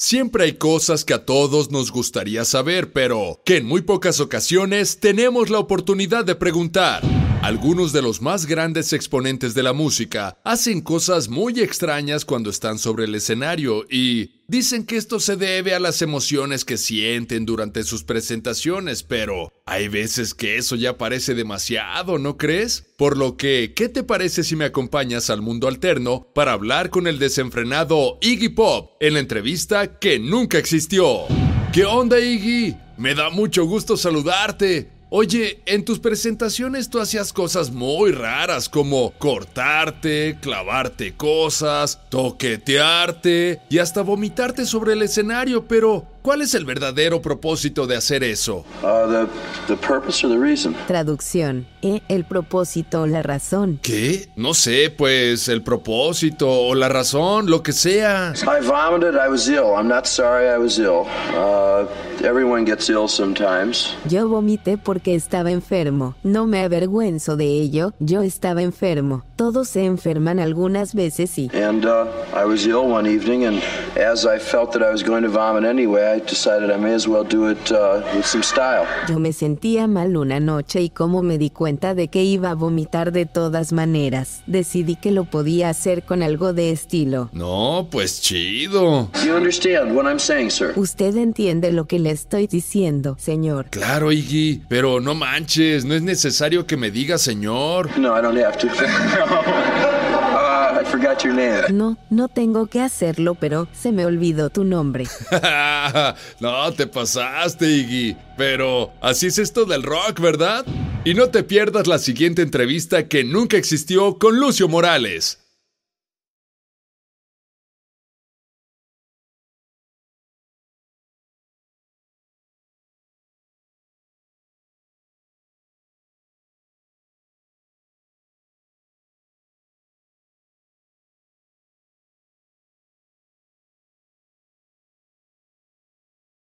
Siempre hay cosas que a todos nos gustaría saber, pero que en muy pocas ocasiones tenemos la oportunidad de preguntar. Algunos de los más grandes exponentes de la música hacen cosas muy extrañas cuando están sobre el escenario y dicen que esto se debe a las emociones que sienten durante sus presentaciones, pero hay veces que eso ya parece demasiado, ¿no crees? Por lo que, ¿qué te parece si me acompañas al mundo alterno para hablar con el desenfrenado Iggy Pop en la entrevista que nunca existió? ¿Qué onda, Iggy? Me da mucho gusto saludarte. Oye, en tus presentaciones tú hacías cosas muy raras como cortarte, clavarte cosas, toquetearte y hasta vomitarte sobre el escenario, pero ¿cuál es el verdadero propósito de hacer eso? Uh, the, the purpose or the reason? Traducción. ¿eh? El propósito o la razón. ¿Qué? No sé, pues el propósito o la razón, lo que sea. I vomited. I was ill. I'm not sorry I was ill. Uh, everyone gets ill sometimes. Yo vomité porque estaba enfermo. No me avergüenzo de ello. Yo estaba enfermo. Todos se enferman algunas veces y... And uh, I was ill one evening, and as I felt that I was going to vomit anyway, I decided I may as well do it uh, with some style. Yo me sentía mal una noche y como me di cuenta de que iba a vomitar de todas maneras, decidí que lo podía hacer con algo de estilo. No, pues chido. You understand what I'm saying, sir? Usted entiende lo que le estoy diciendo, señor. Claro, Iggy, pero no manches, no es necesario que me diga señor. No, I don't have to. Uh, I forgot your name. No, no tengo que hacerlo, pero se me olvidó tu nombre. no, te pasaste, Iggy. Pero así es esto del rock, ¿verdad? Y no te pierdas la siguiente entrevista que nunca existió con Lucio Morales.